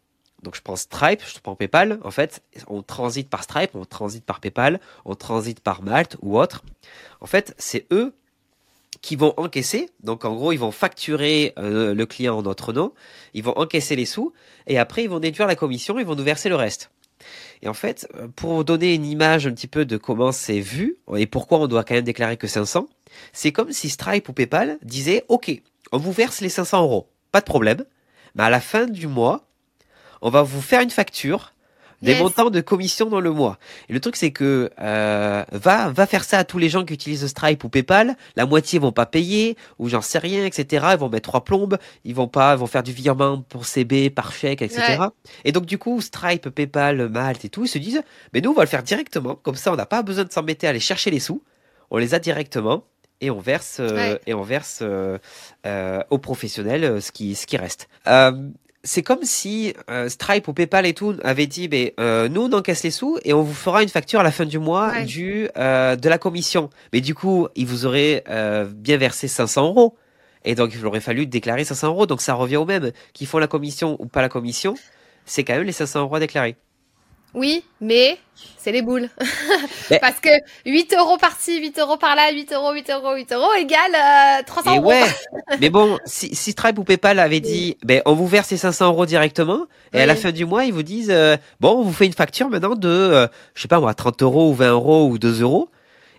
Donc je prends Stripe, je prends PayPal. En fait, on transite par Stripe, on transite par PayPal, on transite par Malte ou autre. En fait, c'est eux qui vont encaisser. Donc en gros, ils vont facturer euh, le client en notre nom, ils vont encaisser les sous, et après ils vont déduire la commission, ils vont nous verser le reste. Et en fait, euh, pour vous donner une image un petit peu de comment c'est vu et pourquoi on doit quand même déclarer que 500, c'est comme si Stripe ou PayPal disaient OK, on vous verse les 500 euros, pas de problème, mais à la fin du mois, on va vous faire une facture des montants de commission dans le mois. Et le truc c'est que euh, va va faire ça à tous les gens qui utilisent Stripe ou PayPal. La moitié vont pas payer ou j'en sais rien, etc. Ils vont mettre trois plombes. Ils vont pas, ils vont faire du virement pour CB par chèque, etc. Et donc du coup Stripe, PayPal, Malte et tout, ils se disent mais nous on va le faire directement. Comme ça on n'a pas besoin de s'embêter à aller chercher les sous. On les a directement et on verse euh, et on verse euh, euh, aux professionnels ce qui ce qui reste. Euh, c'est comme si euh, Stripe ou PayPal et tout avaient dit, ben, euh, nous on encaisse les sous et on vous fera une facture à la fin du mois du euh, de la commission. Mais du coup, ils vous auraient bien versé 500 euros. Et donc, il aurait fallu déclarer 500 euros. Donc, ça revient au même. Qu'ils font la commission ou pas la commission, c'est quand même les 500 euros à déclarer. Oui, mais c'est les boules. Parce que 8 euros par-ci, 8 euros par-là, 8 euros, 8 euros, 8 euros égale euh, 300 et euros. Ouais, mais bon, si, si Stripe ou PayPal avait dit, ben, on vous verse les 500 euros directement, et à la fin du mois, ils vous disent, euh, bon, on vous fait une facture maintenant de, euh, je sais pas moi, 30 euros ou 20 euros ou 2 euros.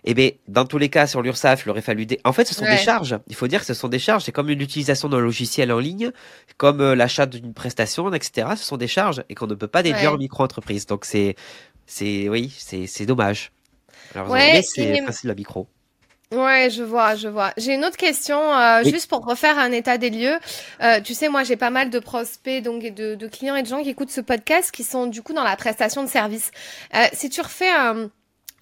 Eh bien, dans tous les cas, sur l'URSSAF, il aurait fallu des... En fait, ce sont des charges. Il faut dire que ce sont des charges. C'est comme l'utilisation d'un logiciel en ligne, comme euh, l'achat d'une prestation, etc. Ce sont des charges et qu'on ne peut pas déduire en micro-entreprise. Donc, c'est, c'est, oui, c'est, c'est dommage. Alors, ouais, c'est facile la micro. Ouais, je vois, je vois. J'ai une autre question, euh, juste pour refaire un état des lieux. Euh, tu sais, moi, j'ai pas mal de prospects, donc de, de, clients et de gens qui écoutent ce podcast, qui sont du coup dans la prestation de service. Euh, si tu refais un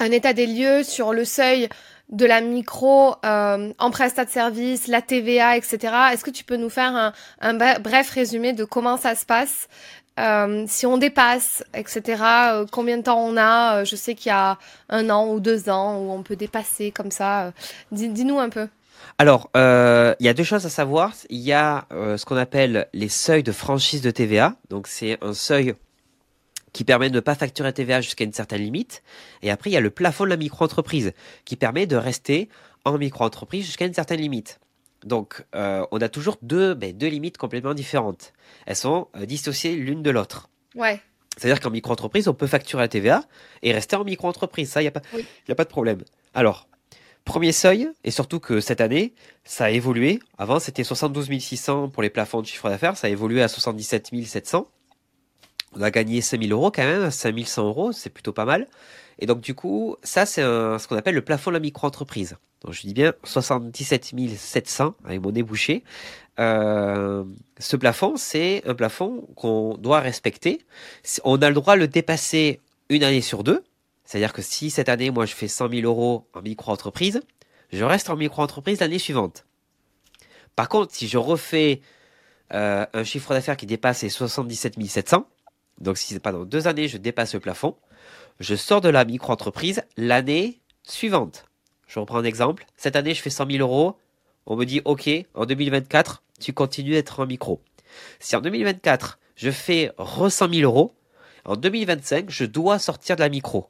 un état des lieux sur le seuil de la micro euh, en prestat de service, la TVA, etc. Est-ce que tu peux nous faire un, bref résumé de comment ça se passe euh, si on dépasse, etc., euh, combien de temps on a Je sais qu'il y a un an ou deux ans où on peut dépasser comme ça. Dis-nous un peu. Alors, il y a deux choses à savoir. Il y a ce qu'on appelle les seuils de franchise de TVA. Donc, c'est un seuil qui permet de ne pas facturer TVA jusqu'à une certaine limite. Et après, il y a le plafond de la micro-entreprise qui permet de rester en micro-entreprise jusqu'à une certaine limite. Donc, euh, on a toujours deux, ben, deux limites complètement différentes. Elles sont euh, dissociées l'une de l'autre. Ouais. C'est-à-dire qu'en micro-entreprise, on peut facturer la TVA et rester en micro-entreprise. Ça, il n'y a, pas- Oui. y a pas de problème. Alors, premier seuil, et surtout que cette année, ça a évolué. Avant, c'était 72 600 pour les plafonds de chiffre d'affaires. Ça a évolué à 77 700. On a gagné 5 000 euros quand même, 5 100 euros, c'est plutôt pas mal. Et donc, du coup, ça, c'est ce qu'on appelle le plafond de la micro-entreprise. Donc, je dis bien 77 700 avec mon nez bouché. Euh, ce plafond, c'est un plafond qu'on doit respecter. On a le droit de le dépasser une année sur deux. C'est-à-dire que si cette année, moi, je fais 100 000 euros en micro-entreprise, je reste en micro-entreprise l'année suivante. Par contre, si je refais euh, un chiffre d'affaires qui dépasse les 77 700, donc si pendant deux années, je dépasse le plafond, je sors de la micro-entreprise l'année suivante. Je reprends un exemple. Cette année, je fais 100 000 euros. On me dit, OK, en 2024, tu continues d'être en micro. Si en 2024, je fais re 100 000 euros, en 2025, je dois sortir de la micro.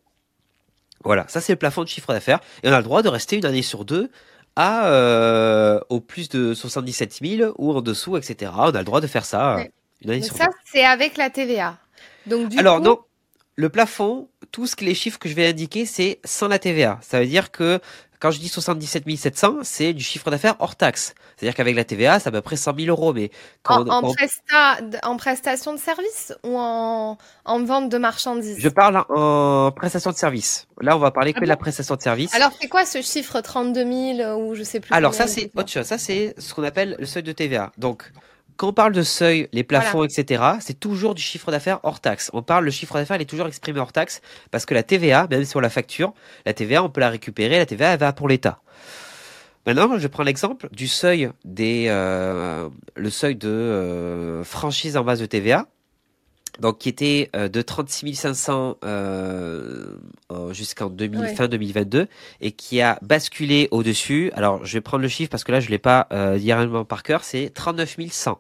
Voilà, ça c'est le plafond de chiffre d'affaires. Et on a le droit de rester une année sur deux à euh, au plus de 77 000 ou en dessous, etc. On a le droit de faire ça Ouais. une année Mais sur ça, deux. c'est avec la TVA. Donc, du Alors coup, non, le plafond, tout ce que les chiffres que je vais indiquer, c'est sans la TVA. Ça veut dire que quand je dis 77 700, c'est du chiffre d'affaires hors taxe. C'est-à-dire qu'avec la TVA, c'est à peu près 100 000 euros. Mais quand en, on- en, quand- presta- en prestation de service ou en, en vente de marchandises? Je parle en prestation de service. Là, on va parler que Ah de la prestation de service. Alors, c'est quoi ce chiffre 32 000 ou je sais plus Alors ça, c'est autre chose. Ça, c'est ce qu'on appelle le seuil de TVA. Donc, quand on parle de seuil, les plafonds, etc., c'est toujours du chiffre d'affaires hors taxe. On parle, le chiffre d'affaires, il est toujours exprimé hors taxe parce que la TVA, même si on la facture, la TVA, on peut la récupérer. La TVA, elle va pour l'État. Maintenant, je prends l'exemple du seuil des, euh, le seuil de euh, franchise en base de TVA. Donc, qui était euh, de 36 500 euh, en- jusqu'en 2000 Ouais. fin 2022 et qui a basculé au-dessus. Alors, je vais prendre le chiffre parce que là, je l'ai pas euh, directement par cœur. C'est 39 100.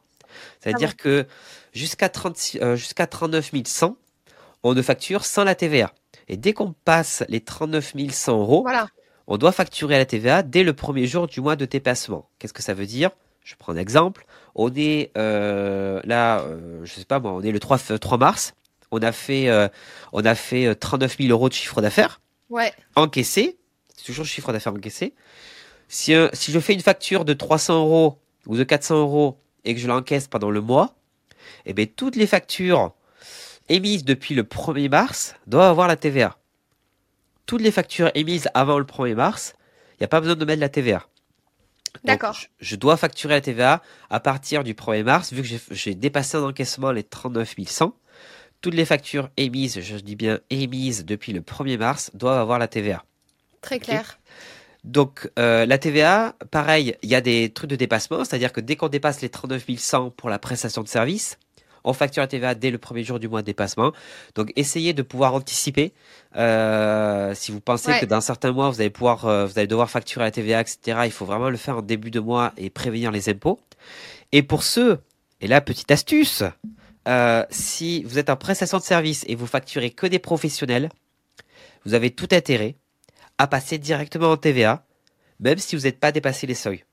C'est-à-dire Ah que jusqu'à 36 euh, jusqu'à 39 100, on ne facture sans la TVA. Et dès qu'on passe les 39 100 euros, Voilà. on doit facturer la TVA dès le premier jour du mois de dépassement. Qu'est-ce que ça veut dire? Je prends un exemple. On est euh, là, euh, je sais pas moi, on est le 3, f- 3 mars. On a fait, euh, on a fait euh, 39 000 euros de chiffre d'affaires Ouais. encaissé. C'est toujours le chiffre d'affaires encaissé. Si, euh, si je fais une facture de 300 euros ou de 400 euros et que je l'encaisse pendant le mois, eh bien, toutes les factures émises depuis le 1er mars doivent avoir la TVA. Toutes les factures émises avant le 1er mars, il n'y a pas besoin de mettre la TVA. D'accord. Je, je dois facturer la TVA à partir du 1er mars, vu que j'ai- dépassé en encaissement les 39 100. Toutes les factures émises, je dis bien émises depuis le 1er mars, doivent avoir la TVA. Très clair. Donc euh, la TVA, pareil, il y a des trucs de dépassement, c'est-à-dire que dès qu'on dépasse les 39 100 pour la prestation de service, on facture la TVA dès le premier jour du mois de dépassement. Donc essayez de pouvoir anticiper. Euh, si vous pensez Ouais. que dans certains mois vous allez pouvoir, euh, vous allez devoir facturer la TVA, etc. Il faut vraiment le faire en début de mois et prévenir les impôts. Et pour ceux, et là petite astuce, euh, si vous êtes en prestation de service et vous facturez que des professionnels, vous avez tout intérêt à passer directement en TVA, même si vous n'êtes pas dépassé les seuils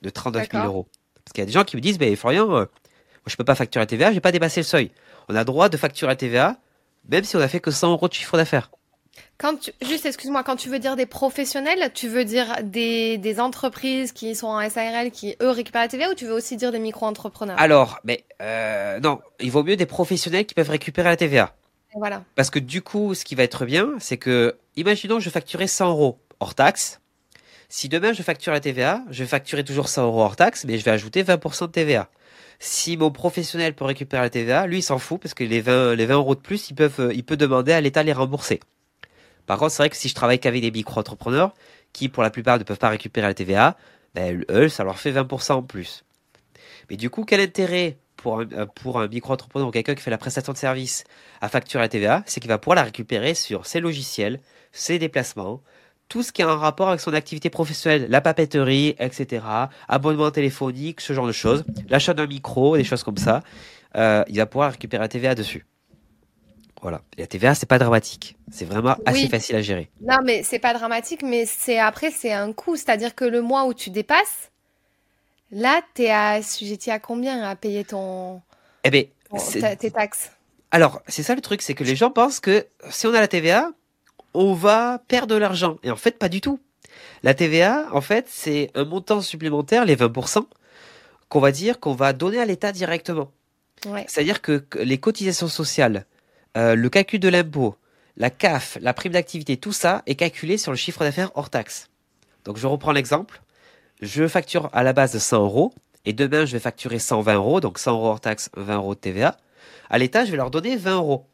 de 39 000 D'accord. euros. Parce qu'il y a des gens qui me disent, ben Florian, moi, je peux pas facturer la TVA, j'ai pas dépassé le seuil. On a droit de facturer la TVA, même si on a fait que 100 euros de chiffre d'affaires. Quand tu, juste, excuse-moi, quand tu veux dire des professionnels, tu veux dire des, des entreprises qui sont en SARL qui, eux, récupèrent la TVA ou tu veux aussi dire des micro-entrepreneurs? Alors, mais euh, non, il vaut mieux des professionnels qui peuvent récupérer la TVA. Et Voilà. Parce que du coup, ce qui va être bien, c'est que, imaginons, je facturais 100 euros hors taxe. Si demain je facture la TVA, je vais facturer toujours 100 euros hors taxe, mais je vais ajouter 20% de TVA. Si mon professionnel peut récupérer la TVA, lui il s'en fout parce que les 20, les 20 euros de plus, ils peuvent, il peut demander à l'État les rembourser. Par contre, c'est vrai que si je travaille qu'avec des micro-entrepreneurs, qui pour la plupart ne peuvent pas récupérer la TVA, ben, eux, ça leur fait 20% en plus. Mais du coup, quel intérêt pour un, euh, pour un micro-entrepreneur ou quelqu'un qui fait la prestation de service à facturer la TVA, c'est qu'il va pouvoir la récupérer sur ses logiciels, ses déplacements, tout ce qui a un rapport avec son activité professionnelle, la papeterie, etc., abonnement téléphonique, ce genre de choses, l'achat d'un micro, des choses comme ça, euh, il va pouvoir récupérer la TVA dessus. Voilà. Et la TVA, c'est pas dramatique. C'est vraiment assez Oui. facile à gérer. Non, mais c'est pas dramatique, mais c'est après, c'est un coût. C'est-à-dire que le mois où tu dépasses, là, t'es assujetti à combien à payer ton, Eh ben, ton- tes taxes? Alors, c'est ça le truc, c'est que les gens pensent que si on a la TVA, on va perdre de l'argent. Et en fait, pas du tout. La TVA, en fait, c'est un montant supplémentaire, les 20%, qu'on va dire qu'on va donner à l'État directement. Ouais. C'est-à-dire que les cotisations sociales, euh, le calcul de l'impôt, la CAF, la prime d'activité, tout ça est calculé sur le chiffre d'affaires hors taxe. Donc je reprends l'exemple. Je facture à la base de 100 euros et demain je vais facturer 120 euros, donc 100 euros hors taxe, 20 euros de TVA. À l'État, je vais leur donner 20 euros.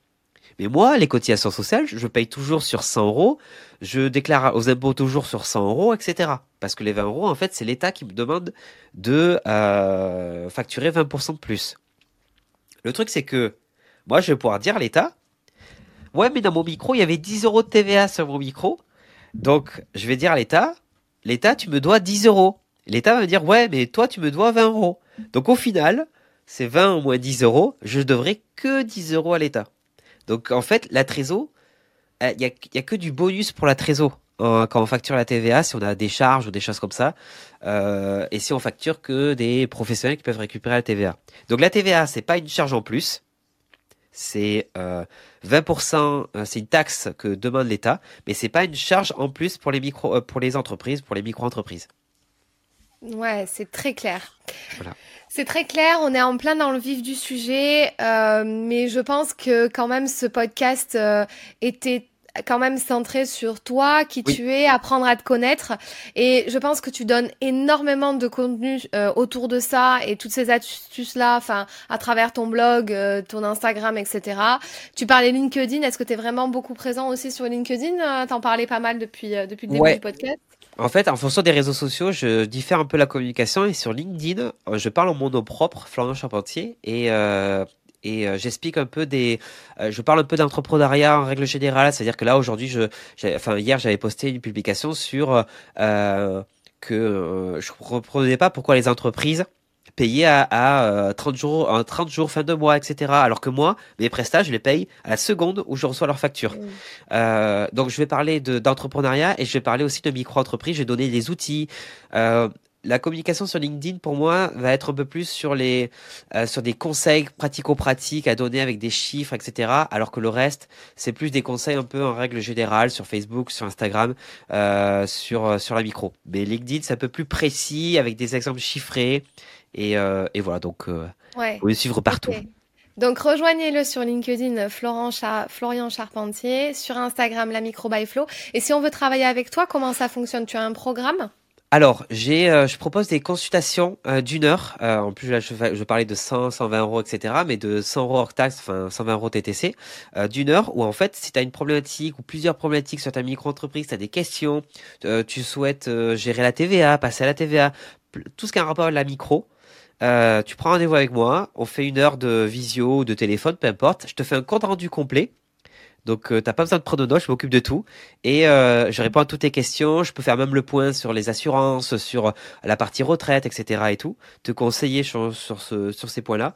Mais moi, les cotisations sociales, je paye toujours sur 100 euros, je déclare aux impôts toujours sur 100 euros, etc. Parce que les 20 euros, en fait, c'est l'État qui me demande de euh, facturer 20% de plus. Le truc, c'est que moi, je vais pouvoir dire à l'État, ouais, mais dans mon micro, il y avait 10 euros de TVA sur mon micro. Donc, je vais dire à l'État, l'État, tu me dois 10 euros. L'État va me dire, ouais, mais toi, tu me dois 20 euros. Donc, au final, c'est 20 au moins 10 euros. Je devrais que 10 euros à l'État. Donc, en fait, la trésor, il n'y a, que du bonus pour la trésor euh, quand on facture la TVA, si on a des charges ou des choses comme ça, euh, et si on facture que des professionnels qui peuvent récupérer la TVA. Donc la TVA, c'est pas une charge en plus, c'est euh, 20%, euh, c'est une taxe que demande l'État, mais c'est pas une charge en plus pour les euh, pour les entreprises, pour les micro-entreprises. Ouais, c'est très clair. Voilà. C'est très clair, on est en plein dans le vif du sujet, euh, mais je pense que quand même ce podcast euh, était quand même centré sur toi, qui Oui. tu es, apprendre à te connaître. Et je pense que tu donnes énormément de contenu euh, autour de ça et toutes ces astuces-là, enfin, à travers ton blog, euh, ton Instagram, etc. Tu parlais LinkedIn. Est-ce que tu es vraiment beaucoup présent aussi sur LinkedIn? Euh, T'en parlais pas mal depuis, euh, depuis le début Ouais. du podcast. En fait, en fonction des réseaux sociaux, je diffère un peu la communication et sur LinkedIn, euh, je parle en mon nom propre, Florian Charpentier, et, euh, et euh, j'explique un peu des, euh, je parle un peu d'entrepreneuriat en règle générale, c'est-à-dire que là aujourd'hui, je, enfin hier j'avais posté une publication sur euh, que euh, je comprenais pas pourquoi les entreprises payaient à, à euh, 30 jours, en 30 jours fin de mois, etc. Alors que moi, mes prestats, je les paye à la seconde où je reçois leur facture. Mm. Euh, donc je vais parler de- d'entrepreneuriat et je vais parler aussi de micro-entreprise. Je vais donner des outils. Euh, la communication sur LinkedIn pour moi va être un peu plus sur les euh, sur des conseils pratico-pratiques à donner avec des chiffres, etc. Alors que le reste c'est plus des conseils un peu en règle générale sur Facebook, sur Instagram, euh, sur euh, sur la micro. Mais LinkedIn c'est un peu plus précis avec des exemples chiffrés et euh, et voilà donc euh, Ouais. vous pouvez suivre partout. Donc rejoignez-le sur LinkedIn Florent Cha- Florian Charpentier, sur Instagram la micro by Flo. Et si on veut travailler avec toi, comment ça fonctionne? Tu as un programme? Alors, j'ai, euh, je propose des consultations euh, d'une heure. Euh, en plus, là, je, parlais de 100, 120 euros, etc., mais de 100 euros hors taxe, enfin 120 euros TTC, d'une heure où en fait, si tu as une problématique ou plusieurs problématiques sur ta micro-entreprise, tu as des questions, tu souhaites gérer la TVA, passer à la TVA, tout ce qui a un rapport avec la micro. Euh, tu prends rendez-vous avec moi, on fait une heure de visio ou de téléphone, peu importe. Je te fais un compte rendu complet. Donc, euh, t'as pas besoin de prendre notes, je m'occupe de tout. Et euh, je réponds à toutes tes questions. Je peux faire même le point sur les assurances, sur la partie retraite, etc. et tout. Te conseiller sur, sur, ce, sur ces points-là.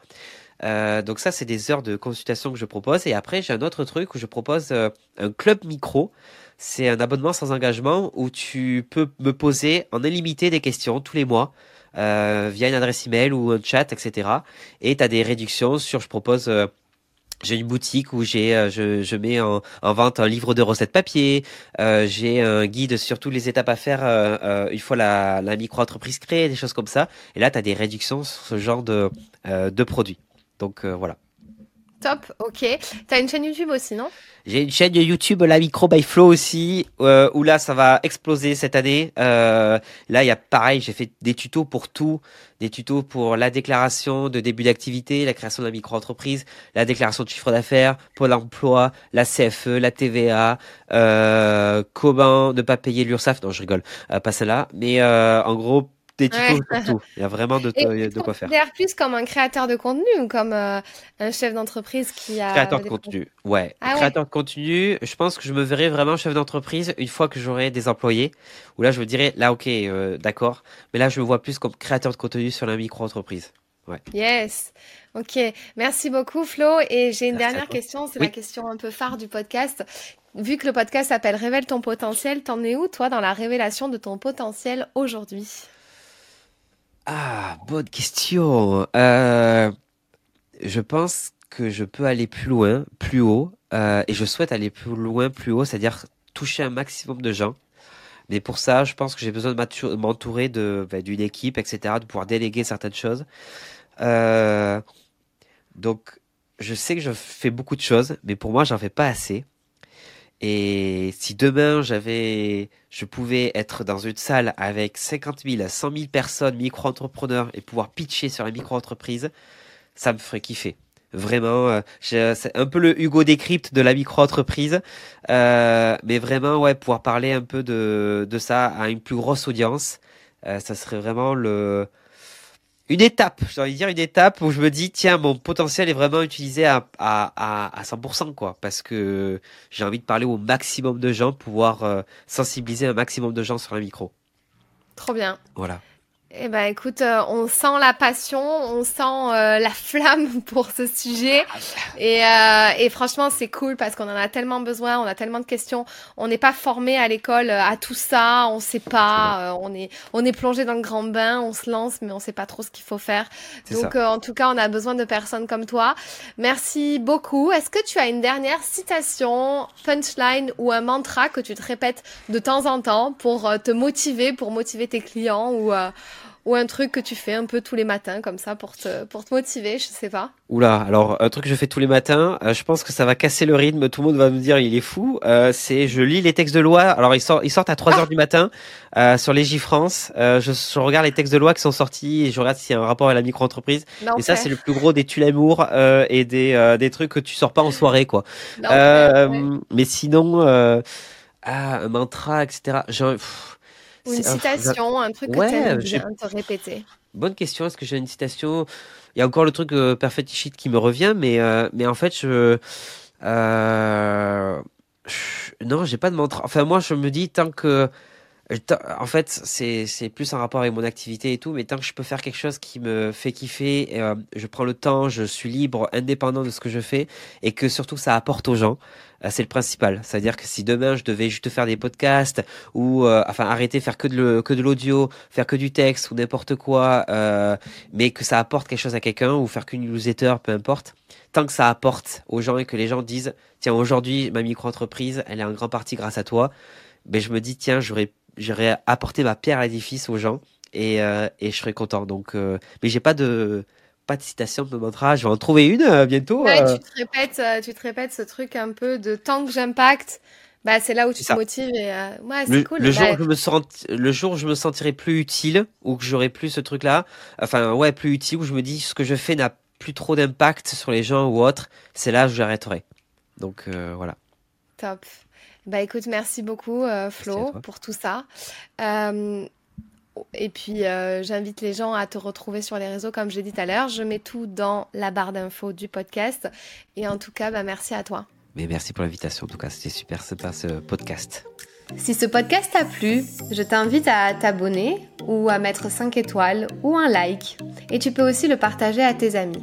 Euh, donc ça, c'est des heures de consultation que je propose. Et après, j'ai un autre truc où je propose un club micro. C'est un abonnement sans engagement où tu peux me poser en illimité des questions tous les mois euh, via une adresse email ou un chat, etc. Et tu as des réductions sur, je propose... euh, j'ai une boutique où j'ai, euh, je, je mets en, en vente un livre de recettes papier. euh, j'ai un guide sur toutes les étapes à faire euh, euh, une fois la, la micro-entreprise créée, des choses comme ça. Et là, tu as des réductions sur ce genre de, euh, de produits. Donc voilà. Top, ok. Tu as une chaîne YouTube aussi, non? J'ai une chaîne YouTube, la Micro by Flow aussi, euh, où là, ça va exploser cette année. Euh, là, il y a pareil, j'ai fait des tutos pour tout. Des tutos pour la déclaration de début d'activité, la création de la micro-entreprise, la déclaration de chiffre d'affaires, Pôle emploi, la CFE, la TVA, euh, comment ne pas payer l'URSSAF. Non, je rigole, pas celle-là. Mais en gros, des tutos Ouais. tout. Il y a vraiment de, Et de tu te quoi faire. considères plus comme un créateur de contenu ou comme euh, un chef d'entreprise qui a Créateur de contenu, ouais. Ah ouais. Créateur de contenu, je pense que je me verrai vraiment chef d'entreprise une fois que j'aurai des employés. Où là, je me dirais, là, ok, euh, d'accord. Mais là, je me vois plus comme créateur de contenu sur la micro-entreprise. Yes. Ok. Merci beaucoup, Flo. Et j'ai une Merci dernière question. C'est Oui. la question un peu phare du podcast. Vu que le podcast s'appelle Révèle ton potentiel, t'en es où, toi, dans la révélation de ton potentiel aujourd'hui? Ah, bonne question. Euh, je pense que je peux aller plus loin, plus haut, et je souhaite aller plus loin, plus haut, c'est-à-dire toucher un maximum de gens. Mais pour ça, je pense que j'ai besoin de m'entourer de bah, d'une équipe, etc., de pouvoir déléguer certaines choses. Euh, donc, je sais que je fais beaucoup de choses, mais pour moi, j'en fais pas assez. Et si demain j'avais, je pouvais être dans une salle avec 50 000 100 000 personnes, micro-entrepreneurs, et pouvoir pitcher sur la micro-entreprise, ça me ferait kiffer. Vraiment, euh, c'est un peu le Hugo Décrypte de la micro-entreprise, euh, mais vraiment, ouais, pouvoir parler un peu de, de ça à une plus grosse audience, euh, ça serait vraiment le une étape, j'ai envie de dire une étape où je me dis tiens mon potentiel est vraiment utilisé à, à, à, 100% quoi parce que j'ai envie de parler au maximum de gens, pouvoir euh, sensibiliser un maximum de gens sur la micro. Trop bien. Voilà. Eh ben, écoute, euh, on sent la passion, on sent euh, la flamme pour ce sujet, et, euh, et franchement, c'est cool parce qu'on en a tellement besoin, on a tellement de questions. On n'est pas formé à l'école à tout ça, on sait pas, on est on est plongé dans le grand bain, on se lance, mais on sait pas trop ce qu'il faut faire. Donc, en tout cas, on a besoin de personnes comme toi. Merci beaucoup. Est-ce que tu as une dernière citation, punchline ou un mantra que tu te répètes de temps en temps pour te motiver, pour motiver tes clients ou ou un truc que tu fais un peu tous les matins comme ça pour te, pour te motiver, je sais pas. Oula, alors un truc que je fais tous les matins, euh, je pense que ça va casser le rythme, tout le monde va me dire il est fou, euh, c'est je lis les textes de loi, alors ils sortent, ils sortent à 3 heures du matin euh, sur Légifrance, euh, je, je, regarde les textes de loi qui sont sortis et je regarde s'il y a un rapport avec la micro-entreprise. Et ça c'est le plus gros des tue-l'amour euh, et des, des trucs que tu sors pas en soirée quoi. Mais sinon, ah, un mantra, etc. Genre, ou une citation, un truc que tu aimes bien te répéter. Bonne question. Est-ce que j'ai une citation? Il y a encore le truc euh, Perfect Shit qui me revient, mais, euh, mais en fait, je. Euh, je non, j'ai pas de mantra. Enfin, moi, je me dis, tant que. En fait, c'est, plus un rapport avec mon activité et tout, mais tant que je peux faire quelque chose qui me fait kiffer, euh, je prends le temps, je suis libre, indépendant de ce que je fais, et que surtout ça apporte aux gens, euh, c'est le principal. C'est-à-dire que si demain je devais juste faire des podcasts ou euh, enfin arrêter faire que de le, que de l'audio, faire que du texte ou n'importe quoi, euh, mais que ça apporte quelque chose à quelqu'un ou faire qu'une newsletter, peu importe. Tant que ça apporte aux gens et que les gens disent tiens aujourd'hui ma micro-entreprise elle est en grande partie grâce à toi, ben je me dis tiens j'aurais j'aurais apporté ma pierre à l'édifice aux gens et, et je serais content. Donc mais j'ai pas de pas de citation de mantra. Je vais en trouver une euh, bientôt. Ouais, euh. tu, te répètes, euh, tu te répètes ce truc un peu de tant que j'impacte, bah, c'est là où tu te motives. Et, ouais, c'est cool. Le jour, où je me sens, le jour où je me sentirai plus utile, ou que j'aurai plus ce truc-là, enfin, ouais, plus utile, où je me dis ce que je fais n'a plus trop d'impact sur les gens ou autres, c'est là où j'arrêterai. Donc, voilà. Top. Bah écoute, merci beaucoup Flo pour tout ça. Euh, et puis, euh, j'invite les gens à te retrouver sur les réseaux, comme j'ai dit tout à l'heure. Je mets tout dans la barre d'infos du podcast. Et en tout cas, bah, merci à toi. Mais merci pour l'invitation. En tout cas, c'était super sympa ce podcast. Si ce podcast t'a plu, je t'invite à t'abonner ou à mettre 5 étoiles ou un like. Et tu peux aussi le partager à tes amis.